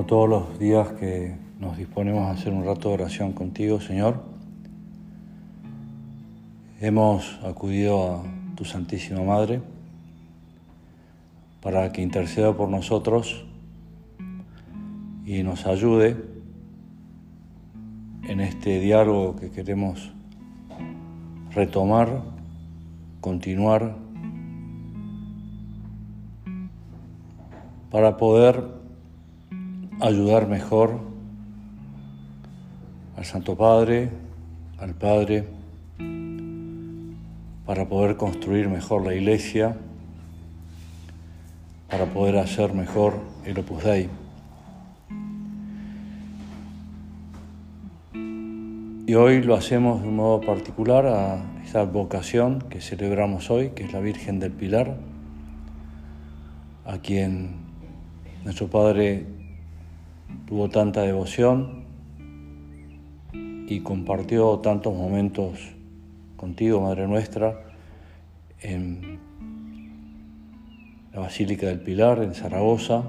Como todos los días que nos disponemos a hacer un rato de oración contigo, Señor, hemos acudido a tu Santísima Madre para que interceda por nosotros y nos ayude en este diálogo que queremos retomar, continuar, para poder ayudar mejor al Santo Padre, al Padre, para poder construir mejor la iglesia, para poder hacer mejor el Opus Dei. Y hoy lo hacemos de un modo particular a esta vocación que celebramos hoy, que es la Virgen del Pilar, a quien nuestro Padre tuvo tanta devoción y compartió tantos momentos contigo, Madre nuestra, en la Basílica del Pilar, en Zaragoza,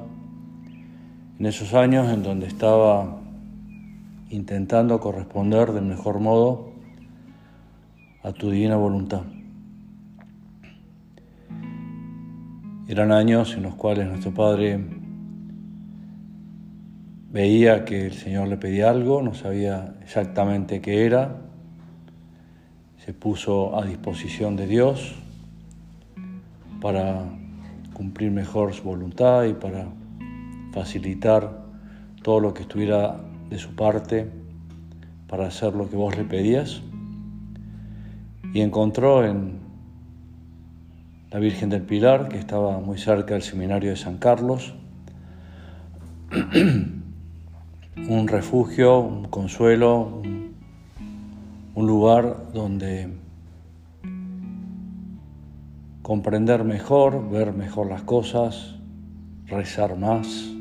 en esos años en donde estaba intentando corresponder del mejor modo a tu divina voluntad. Eran años en los cuales nuestro Padre veía que el Señor le pedía algo, no sabía exactamente qué era, se puso a disposición de Dios para cumplir mejor su voluntad y para facilitar todo lo que estuviera de su parte para hacer lo que vos le pedías. Y encontró en la Virgen del Pilar, que estaba muy cerca del seminario de San Carlos, un refugio, un consuelo, un, lugar donde comprender mejor, ver mejor las cosas, rezar más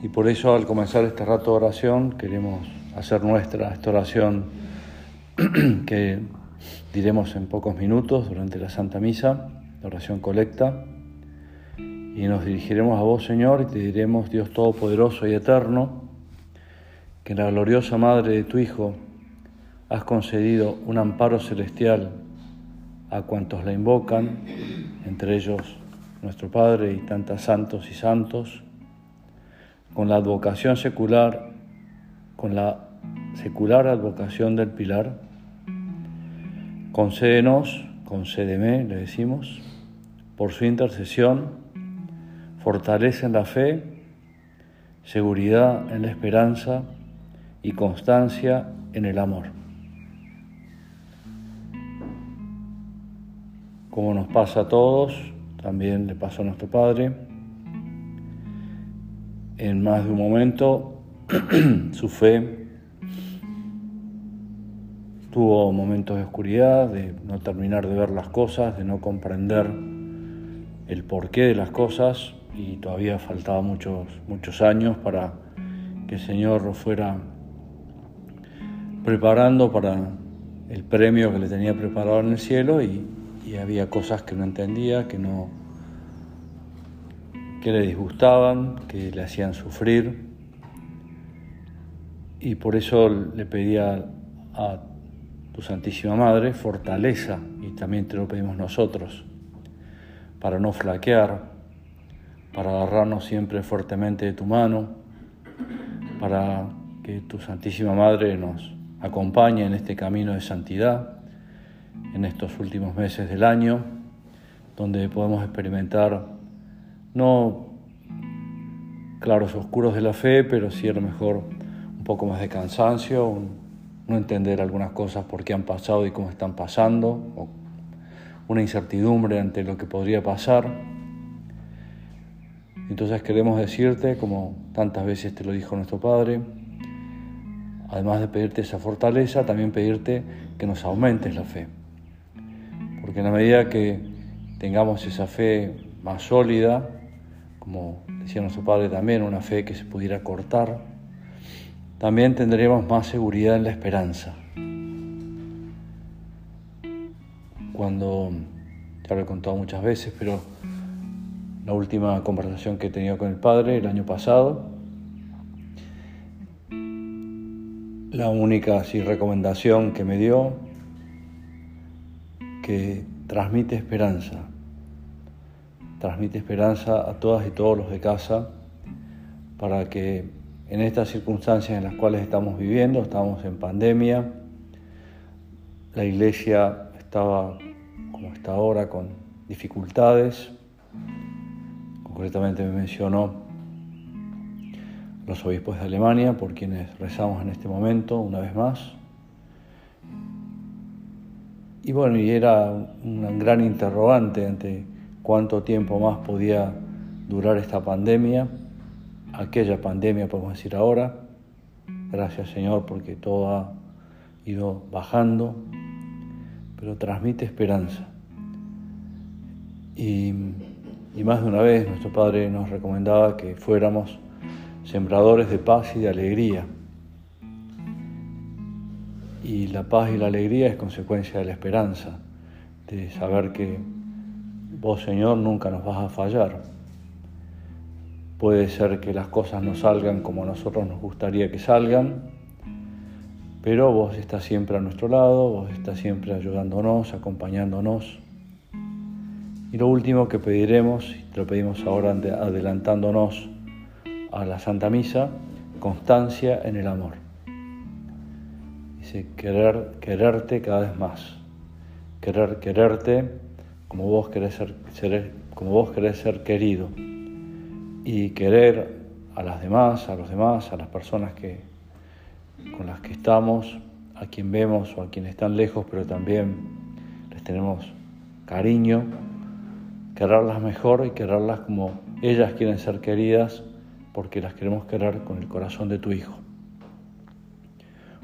y por eso al comenzar este rato de oración queremos hacer nuestra esta oración que diremos en pocos minutos durante la Santa Misa, la oración colecta. Y nos dirigiremos a vos, Señor, y te diremos, Dios Todopoderoso y Eterno, que la gloriosa Madre de tu Hijo has concedido un amparo celestial a cuantos la invocan, entre ellos nuestro Padre y tantas santos y santos con la advocación secular, con la secular advocación del Pilar, concédenos, concédeme, le decimos, por su intercesión, fortaleza en la fe, seguridad en la esperanza y constancia en el amor. Como nos pasa a todos, también le pasó a nuestro Padre, en más de un momento su fe tuvo momentos de oscuridad, de no terminar de ver las cosas, de no comprender el porqué de las cosas y todavía faltaba muchos, muchos años para que el Señor lo fuera preparando para el premio que le tenía preparado en el cielo y, y había cosas que no entendía, que no, que le disgustaban, que le hacían sufrir. Y por eso le pedía a tu Santísima Madre fortaleza, y también te lo pedimos nosotros, para no flaquear, para agarrarnos siempre fuertemente de tu mano, para que tu Santísima Madre nos acompañe en este camino de santidad, en estos últimos meses del año, donde podemos experimentar no claros oscuros de la fe, pero sí a lo mejor un poco más de cansancio, no entender algunas cosas por qué han pasado y cómo están pasando, o una incertidumbre ante lo que podría pasar. Entonces queremos decirte, como tantas veces te lo dijo nuestro Padre, además de pedirte esa fortaleza, también pedirte que nos aumentes la fe. Porque en la medida que tengamos esa fe más sólida, como decía nuestro Padre también, una fe que se pudiera cortar, también tendremos más seguridad en la esperanza. Cuando, ya lo he contado muchas veces, pero la última conversación que he tenido con el Padre el año pasado. La única así, recomendación que me dio, que transmite esperanza, transmite esperanza a todas y todos los de casa para que en estas circunstancias en las cuales estamos viviendo, estamos en pandemia, la iglesia estaba como está ahora con dificultades, concretamente me mencionó los obispos de Alemania, por quienes rezamos en este momento, una vez más. Y bueno, y era un gran interrogante ante cuánto tiempo más podía durar esta pandemia, aquella pandemia podemos decir ahora. Gracias Señor porque todo ha ido bajando, pero transmite esperanza. Y, y más de una vez nuestro Padre nos recomendaba que fuéramos sembradores de paz y de alegría. Y la paz y la alegría es consecuencia de la esperanza, de saber que vos Señor nunca nos vas a fallar. Puede ser que las cosas no salgan como a nosotros nos gustaría que salgan, pero vos estás siempre a nuestro lado, vos estás siempre ayudándonos, acompañándonos. Y lo último que pediremos, y te lo pedimos ahora adelantándonos, a la Santa Misa constancia en el amor. Dice, querer, quererte cada vez más. Querer, quererte como vos querés ser, como vos ser querido. Y querer a las demás, a los demás, a las personas que, con las que estamos, a quien vemos o a quienes están lejos, pero también les tenemos cariño, quererlas mejor y quererlas como ellas quieren ser queridas porque las queremos querer con el corazón de tu Hijo.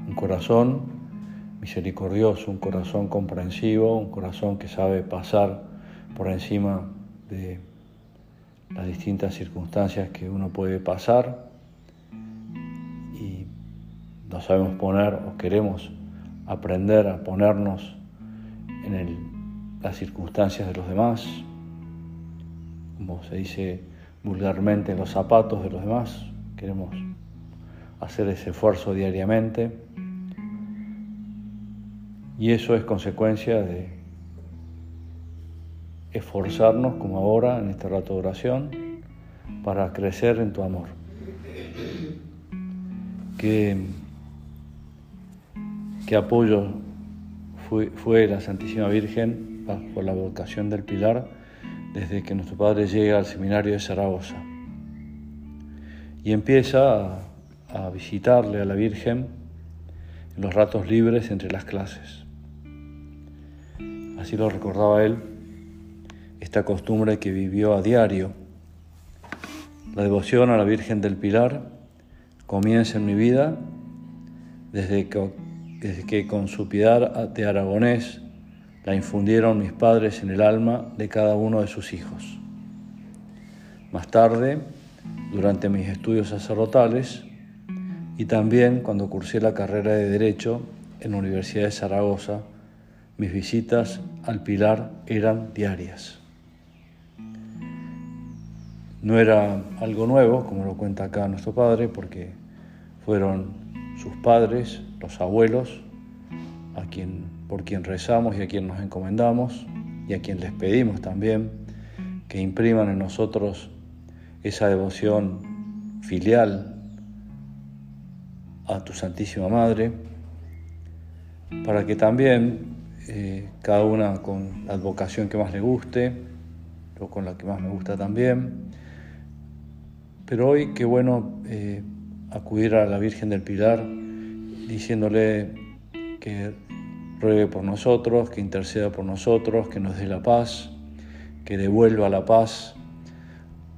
Un corazón misericordioso, un corazón comprensivo, un corazón que sabe pasar por encima de las distintas circunstancias que uno puede pasar y no sabemos poner o queremos aprender a ponernos en las circunstancias de los demás, como se dice vulgarmente en los zapatos de los demás. Queremos hacer ese esfuerzo diariamente. Y eso es consecuencia de esforzarnos, como ahora en este rato de oración, para crecer en tu amor. ¿Qué, qué apoyo fue, fue la Santísima Virgen por la vocación del Pilar? Desde que nuestro padre llega al seminario de Zaragoza y empieza a, visitarle a la Virgen en los ratos libres entre las clases. Así lo recordaba él, esta costumbre que vivió a diario. La devoción a la Virgen del Pilar comienza en mi vida desde que, desde que con su piedad de aragonés la infundieron mis padres en el alma de cada uno de sus hijos. Más tarde, durante mis estudios sacerdotales y también cuando cursé la carrera de Derecho en la Universidad de Zaragoza, mis visitas al Pilar eran diarias. No era algo nuevo, como lo cuenta acá nuestro padre, porque fueron sus padres, los abuelos, a quien por quien rezamos y a quien nos encomendamos y a quien les pedimos también que impriman en nosotros esa devoción filial a tu Santísima Madre, para que también eh, cada una con la advocación que más le guste, o con la que más me gusta también, pero hoy qué bueno eh, acudir a la Virgen del Pilar diciéndole que ruegue por nosotros, que interceda por nosotros, que nos dé la paz, que devuelva la paz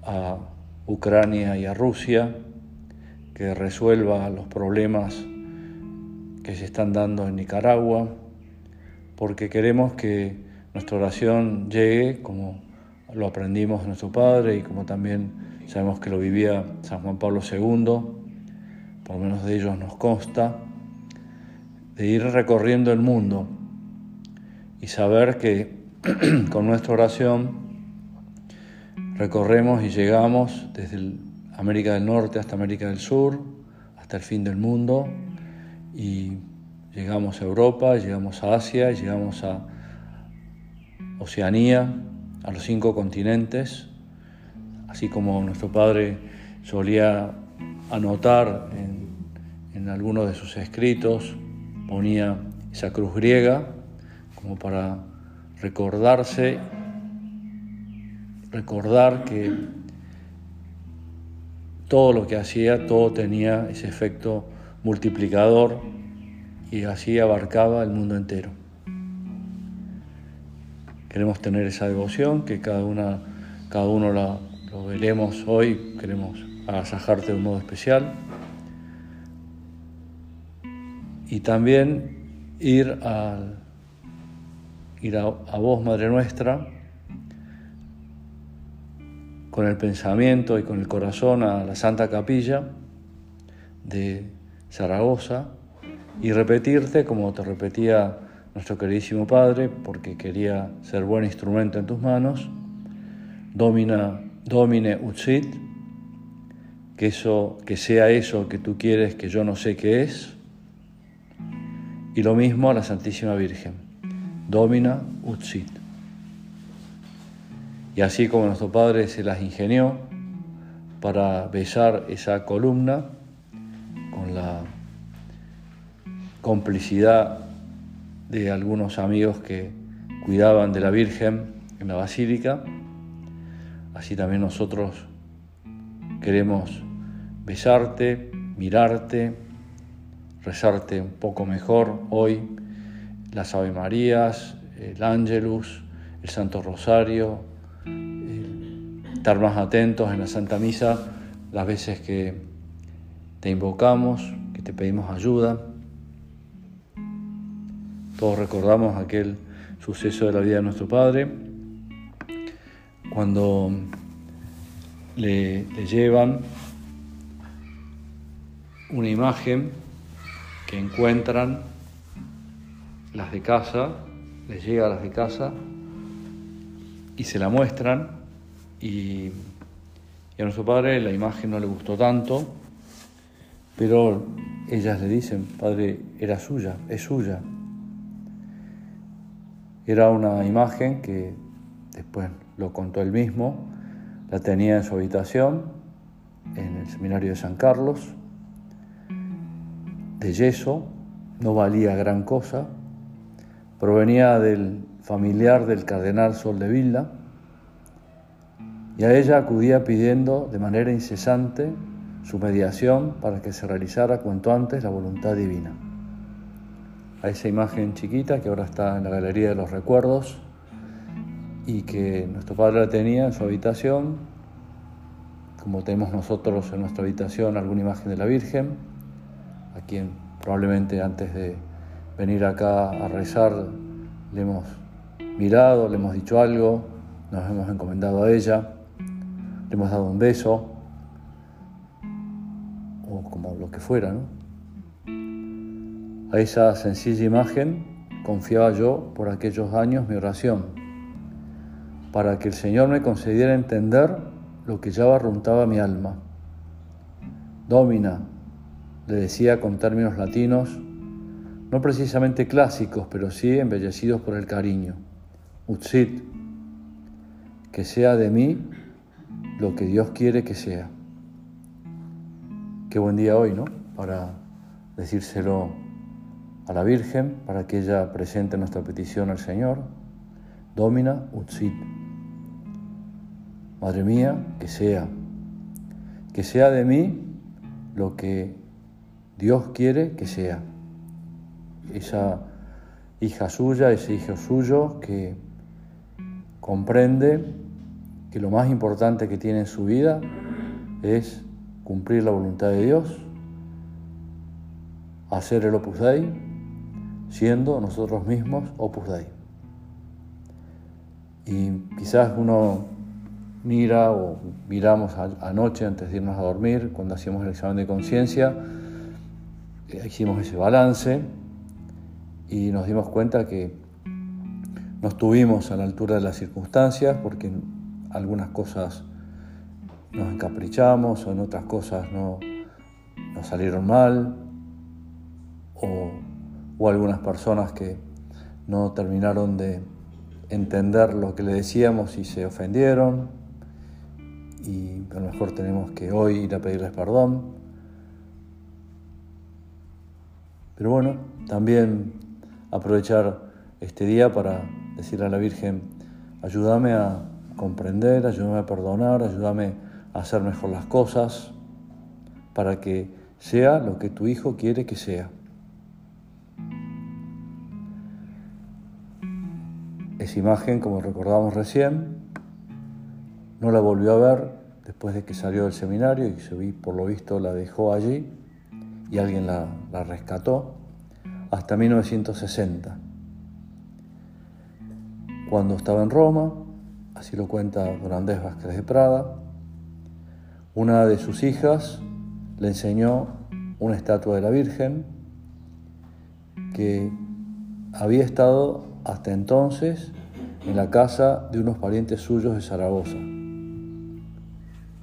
a Ucrania y a Rusia, que resuelva los problemas que se están dando en Nicaragua, porque queremos que nuestra oración llegue como lo aprendimos de nuestro Padre y como también sabemos que lo vivía San Juan Pablo II, por lo menos de ellos nos consta, de ir recorriendo el mundo y saber que con nuestra oración recorremos y llegamos desde América del Norte hasta América del Sur, hasta el fin del mundo, y llegamos a Europa, llegamos a Asia, llegamos a Oceanía, a los cinco continentes, así como nuestro Padre solía anotar en, algunos de sus escritos, ponía esa cruz griega como para recordarse, recordar que todo lo que hacía, todo tenía ese efecto multiplicador y así abarcaba el mundo entero. Queremos tener esa devoción, que cada, una, cada uno la, lo veremos hoy, queremos agasajarte de un modo especial. Y también ir, ir a, a vos, Madre Nuestra, con el pensamiento y con el corazón a la Santa Capilla de Zaragoza y repetirte como te repetía nuestro queridísimo Padre, porque quería ser buen instrumento en tus manos, domina, domine utsit, que, eso, que sea eso que tú quieres que yo no sé qué es, y lo mismo a la Santísima Virgen, domina utsit. Y así como nuestro Padre se las ingenió para besar esa columna con la complicidad de algunos amigos que cuidaban de la Virgen en la Basílica. Así también nosotros queremos besarte, mirarte, rezarte un poco mejor hoy las Ave Marías, el Ángelus, el Santo Rosario, estar más atentos en la Santa Misa las veces que te invocamos, que te pedimos ayuda. Todos recordamos aquel suceso de la vida de nuestro Padre, cuando le, llevan una imagen que encuentran las de casa, les llega a las de casa y se la muestran y, y, a nuestro padre la imagen no le gustó tanto, pero ellas le dicen, padre, era suya, es suya, era una imagen que después lo contó él mismo, la tenía en su habitación, en el seminario de San Carlos, de yeso, no valía gran cosa, provenía del familiar del cardenal Sol de Villa, y a ella acudía pidiendo de manera incesante su mediación para que se realizara cuanto antes la voluntad divina. A esa imagen chiquita que ahora está en la Galería de los Recuerdos y que nuestro padre la tenía en su habitación, como tenemos nosotros en nuestra habitación alguna imagen de la Virgen, a quien probablemente antes de venir acá a rezar le hemos mirado, le hemos dicho algo, nos hemos encomendado a ella, le hemos dado un beso, o como lo que fuera, ¿no? A esa sencilla imagen confiaba yo por aquellos años mi oración, para que el Señor me concediera entender lo que ya barruntaba mi alma. Domina, le decía con términos latinos, no precisamente clásicos, pero sí embellecidos por el cariño. Utsit, que sea de mí lo que Dios quiere que sea. Qué buen día hoy, ¿no? Para decírselo a la Virgen para que ella presente nuestra petición al Señor. Domina Utsit. Madre mía, que sea, que sea de mí lo que Dios quiere que sea. Esa hija suya, ese hijo suyo que comprende que lo más importante que tiene en su vida es cumplir la voluntad de Dios, hacer el Opus Dei siendo nosotros mismos Opus Dei. Y quizás uno mira o miramos anoche antes de irnos a dormir, cuando hacíamos el examen de conciencia, hicimos ese balance y nos dimos cuenta que no estuvimos a la altura de las circunstancias porque algunas cosas nos encaprichamos o en otras cosas no nos salieron mal o, o algunas personas que no terminaron de entender lo que le decíamos y se ofendieron y a lo mejor tenemos que hoy ir a pedirles perdón. Pero bueno, también aprovechar este día para decirle a la Virgen, ayúdame a comprender, ayúdame a perdonar, ayúdame a hacer mejor las cosas para que sea lo que tu Hijo quiere que sea. Esa imagen, como recordamos recién, no la volvió a ver después de que salió del seminario y por lo visto la dejó allí y alguien la, rescató hasta 1960. Cuando estaba en Roma, así lo cuenta Don Vázquez de Prada, una de sus hijas le enseñó una estatua de la Virgen que había estado hasta entonces en la casa de unos parientes suyos de Zaragoza.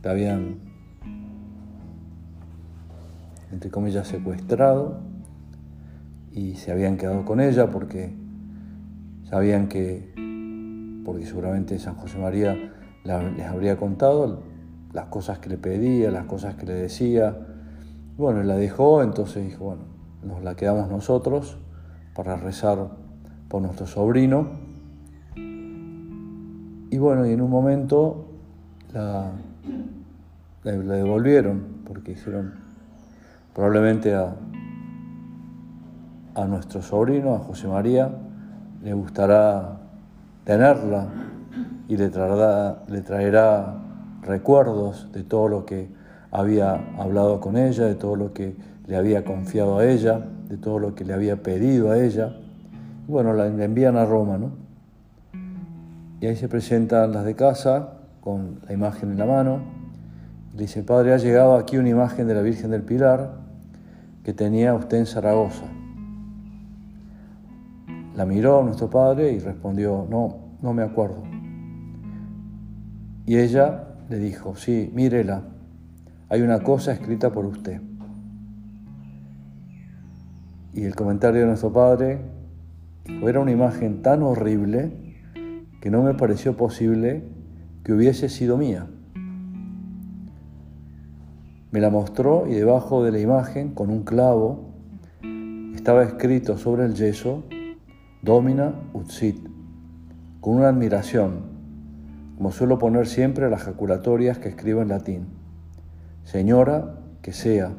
La habían, entre comillas, secuestrado y se habían quedado con ella porque sabían que porque seguramente San José María les habría contado las cosas que le pedía, las cosas que le decía. Bueno, la dejó, entonces dijo, bueno, nos la quedamos nosotros para rezar por nuestro sobrino. Y bueno, y en un momento la, la, devolvieron, porque dijeron, probablemente a, a nuestro sobrino, a José María, le gustará tenerla y le traerá, recuerdos de todo lo que había hablado con ella, de todo lo que le había confiado a ella, de todo lo que le había pedido a ella. bueno, la envían a Roma, ¿no? Y ahí se presentan las de casa con la imagen en la mano. le dice, Padre, ha llegado aquí una imagen de la Virgen del Pilar que tenía usted en Zaragoza. La miró nuestro padre y respondió, no, no me acuerdo. Y ella le dijo, sí, mírela, hay una cosa escrita por usted. Y el comentario de nuestro padre era una imagen tan horrible que no me pareció posible que hubiese sido mía. Me la mostró y debajo de la imagen, con un clavo, estaba escrito sobre el yeso Domina Utsit, con una admiración, como suelo poner siempre las jaculatorias que escribo en latín. Señora, que sea,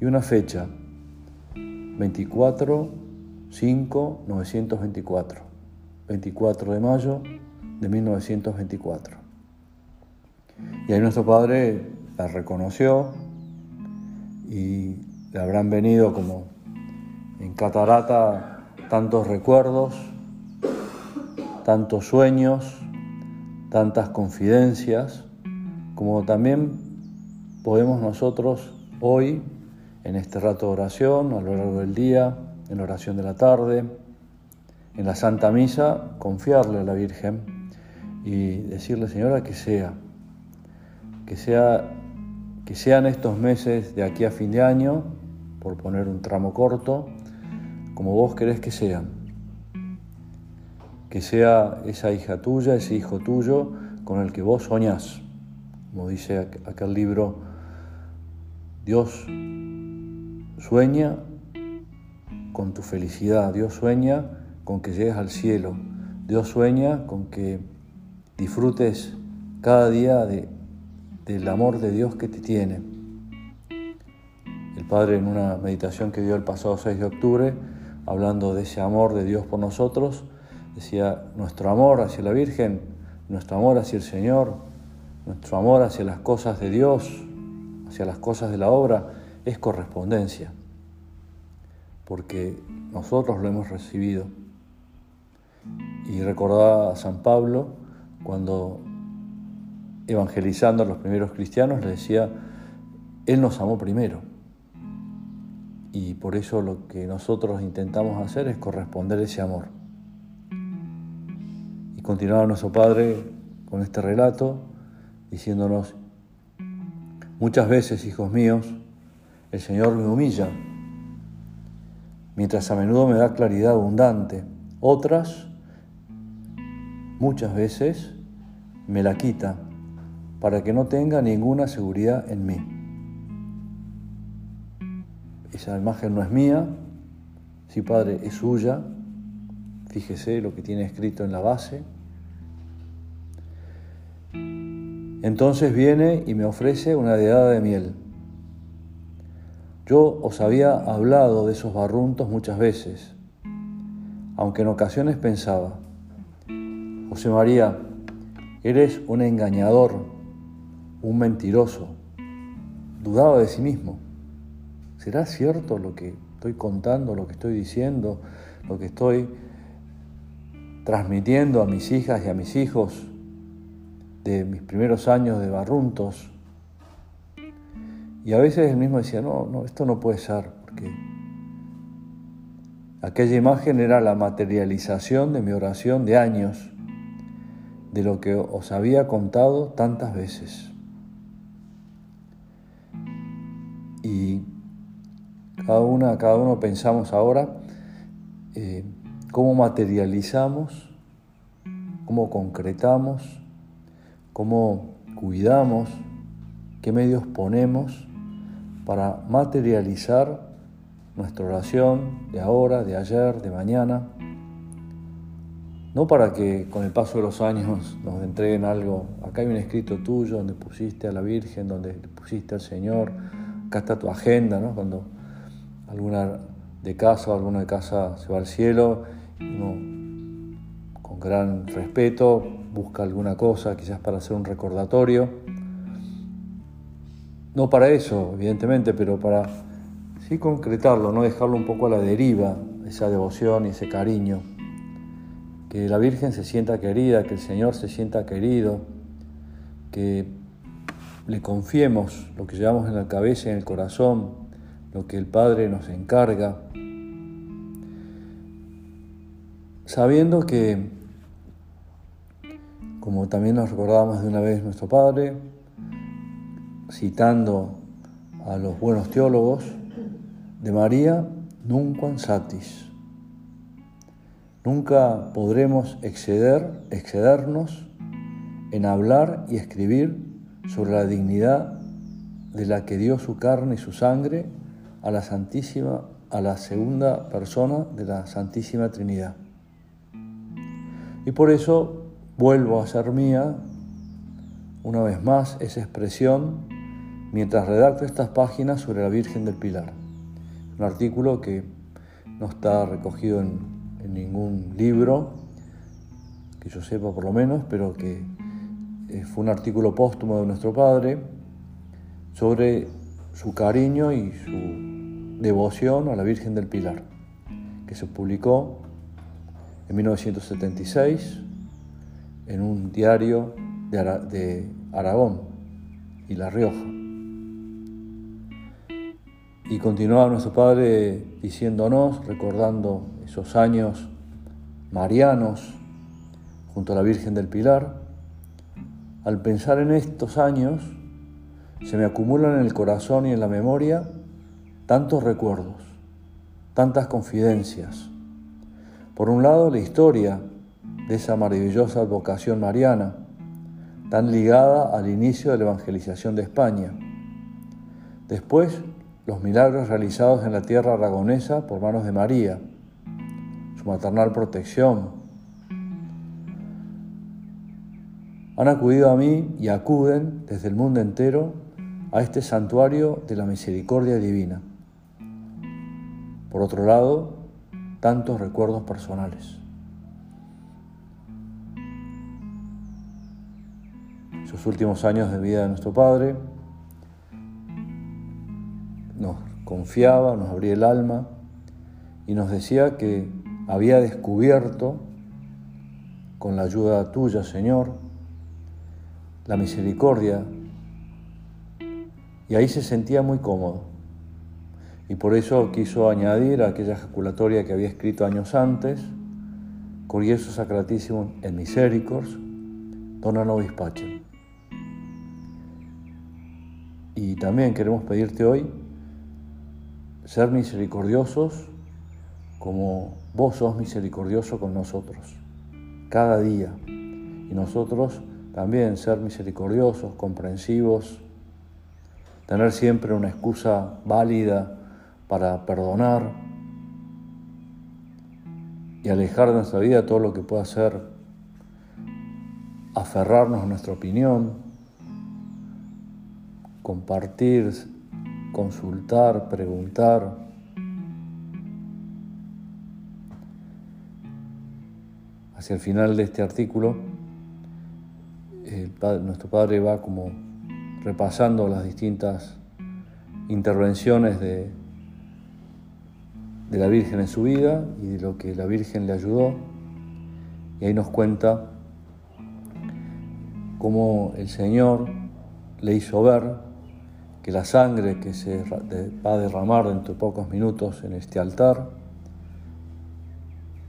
y una fecha, 24 5 924, 24 de mayo de 1924. Y ahí nuestro padre la reconoció y le habrán venido como en catarata tantos recuerdos, tantos sueños, tantas confidencias, como también podemos nosotros hoy, en este rato de oración, a lo largo del día, en la oración de la tarde, en la Santa Misa, confiarle a la Virgen y decirle, Señora, que sea, que sea, que sean estos meses de aquí a fin de año, por poner un tramo corto, como vos querés que sean. Que sea esa hija tuya, ese hijo tuyo con el que vos soñás. Como dice aquel libro, Dios sueña con tu felicidad, Dios sueña con que llegues al cielo, Dios sueña con que disfrutes cada día de, del amor de Dios que te tiene. El Padre en una meditación que dio el pasado 6 de octubre hablando de ese amor de Dios por nosotros, decía, nuestro amor hacia la Virgen, nuestro amor hacia el Señor, nuestro amor hacia las cosas de Dios, hacia las cosas de la obra, es correspondencia, porque nosotros lo hemos recibido. Y recordaba a San Pablo cuando evangelizando a los primeros cristianos le decía, Él nos amó primero. Y por eso lo que nosotros intentamos hacer es corresponder ese amor. Y continuaba nuestro Padre con este relato, diciéndonos, muchas veces, hijos míos, el Señor me humilla, mientras a menudo me da claridad abundante. Otras, muchas veces, me la quita para que no tenga ninguna seguridad en mí. Esa imagen no es mía, sí, Padre, es suya. Fíjese lo que tiene escrito en la base. Entonces viene y me ofrece una deada de miel. Yo os había hablado de esos barruntos muchas veces, aunque en ocasiones pensaba, José María, eres un engañador, un mentiroso. Dudaba de sí mismo. ¿Será cierto lo que estoy contando, lo que estoy diciendo, lo que estoy transmitiendo a mis hijas y a mis hijos de mis primeros años de barruntos? Y a veces él mismo decía, no, no, esto no puede ser, porque aquella imagen era la materialización de mi oración de años, de lo que os había contado tantas veces. Y cada una, cada uno pensamos ahora eh, cómo materializamos, cómo concretamos, cómo cuidamos, qué medios ponemos para materializar nuestra oración de ahora, de ayer, de mañana, no para que con el paso de los años nos entreguen algo, acá hay un escrito tuyo donde pusiste a la Virgen, donde pusiste al Señor, acá está tu agenda, ¿no? cuando alguna de casa o alguno de casa se va al cielo, uno con gran respeto busca alguna cosa, quizás para hacer un recordatorio, no para eso, evidentemente, pero para sí concretarlo, no dejarlo un poco a la deriva, esa devoción y ese cariño. Que la Virgen se sienta querida, que el Señor se sienta querido, que le confiemos lo que llevamos en la cabeza y en el corazón, lo que el Padre nos encarga, sabiendo que, como también nos recordábamos de una vez nuestro Padre, citando a los buenos teólogos, de María nunca satis. Nunca podremos exceder, excedernos en hablar y escribir sobre la dignidad de la que dio su carne y su sangre a la Santísima, a la segunda persona de la Santísima Trinidad. Y por eso vuelvo a ser mía una vez más esa expresión mientras redacto estas páginas sobre la Virgen del Pilar. Un artículo que no está recogido en, ningún libro, que yo sepa por lo menos, pero que fue un artículo póstumo de nuestro padre sobre su cariño y su devoción a la Virgen del Pilar, que se publicó en 1976 en un diario de Aragón y La Rioja. Y continuaba nuestro Padre diciéndonos, recordando esos años marianos junto a la Virgen del Pilar, al pensar en estos años, se me acumulan en el corazón y en la memoria tantos recuerdos, tantas confidencias. Por un lado, la historia de esa maravillosa vocación mariana, tan ligada al inicio de la evangelización de España. Después, los milagros realizados en la tierra aragonesa por manos de María, su maternal protección. Han acudido a mí y acuden desde el mundo entero a este santuario de la misericordia divina. Por otro lado, tantos recuerdos personales. Sus últimos años de vida de nuestro Padre, nos confiaba, nos abría el alma y nos decía que había descubierto, con la ayuda tuya, Señor, la misericordia. Y ahí se sentía muy cómodo. Y por eso quiso añadir aquella ejaculatoria que había escrito años antes, Curioso Sacratísimo en Misericors, dona nobis pacem. Y también queremos pedirte hoy ser misericordiosos como vos sos misericordioso con nosotros, cada día. Y nosotros también ser misericordiosos, comprensivos, tener siempre una excusa válida para perdonar y alejar de nuestra vida todo lo que pueda ser aferrarnos a nuestra opinión, compartir, consultar, preguntar. Hacia el final de este artículo, nuestro Padre va como repasando las distintas intervenciones de, de la Virgen en su vida y de lo que la Virgen le ayudó. Y ahí nos cuenta cómo el Señor le hizo ver que la sangre que se va a derramar dentro de pocos minutos en este altar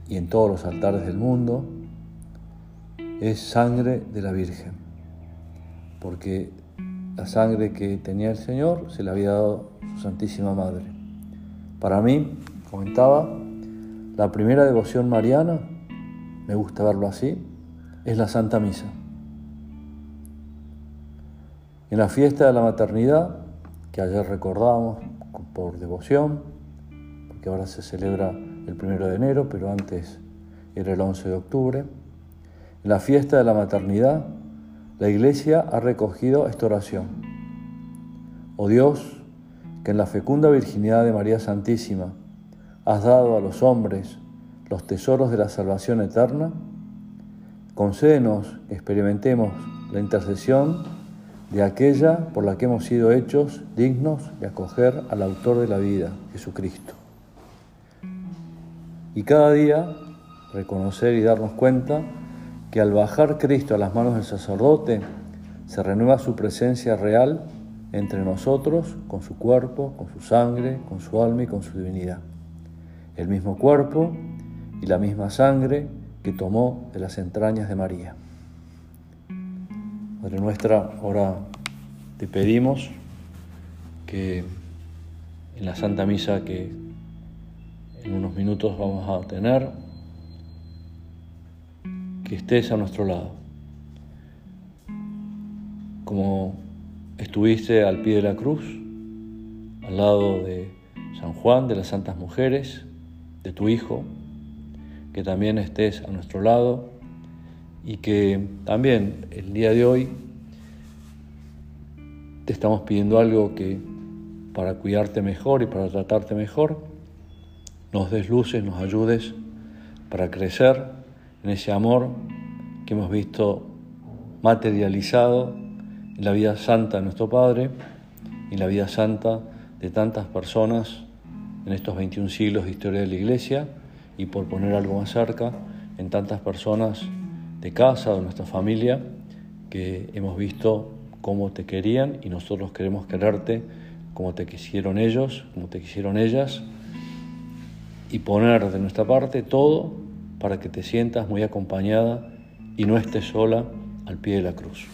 y en todos los altares del mundo es sangre de la Virgen, porque la sangre que tenía el Señor se la había dado su Santísima Madre. Para mí, comentaba, la primera devoción mariana, me gusta verlo así, es la Santa Misa. En la fiesta de la maternidad que ayer recordábamos por devoción, porque ahora se celebra el primero de enero, pero antes era el 11 de octubre. En la fiesta de la maternidad, la Iglesia ha recogido esta oración. Oh Dios, que en la fecunda virginidad de María Santísima has dado a los hombres los tesoros de la salvación eterna, concédenos que experimentemos la intercesión de aquella por la que hemos sido hechos dignos de acoger al autor de la vida, Jesucristo. Y cada día reconocer y darnos cuenta que al bajar Cristo a las manos del sacerdote, se renueva su presencia real entre nosotros con su cuerpo, con su sangre, con su alma y con su divinidad. El mismo cuerpo y la misma sangre que tomó de las entrañas de María. Madre nuestra, ahora te pedimos que en la Santa Misa que en unos minutos vamos a tener, que estés a nuestro lado. Como estuviste al pie de la cruz, al lado de San Juan, de las Santas Mujeres, de tu Hijo, que también estés a nuestro lado y que también el día de hoy te estamos pidiendo algo que para cuidarte mejor y para tratarte mejor, nos des luces, nos ayudes para crecer en ese amor que hemos visto materializado en la vida santa de nuestro Padre y en la vida santa de tantas personas en estos 21 siglos de historia de la Iglesia y por poner algo más cerca, en tantas personas de casa, de nuestra familia, que hemos visto cómo te querían y nosotros queremos quererte como te quisieron ellos, como te quisieron ellas, y poner de nuestra parte todo para que te sientas muy acompañada y no estés sola al pie de la cruz.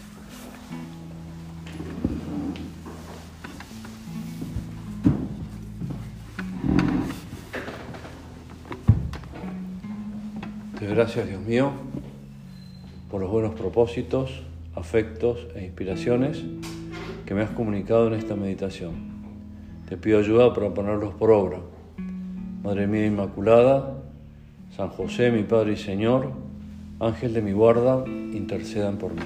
Te gracias, Dios mío por los buenos propósitos, afectos e inspiraciones que me has comunicado en esta meditación. Te pido ayuda para ponerlos por obra. Madre mía Inmaculada, San José, mi Padre y Señor, Ángel de mi guarda, intercedan por mí.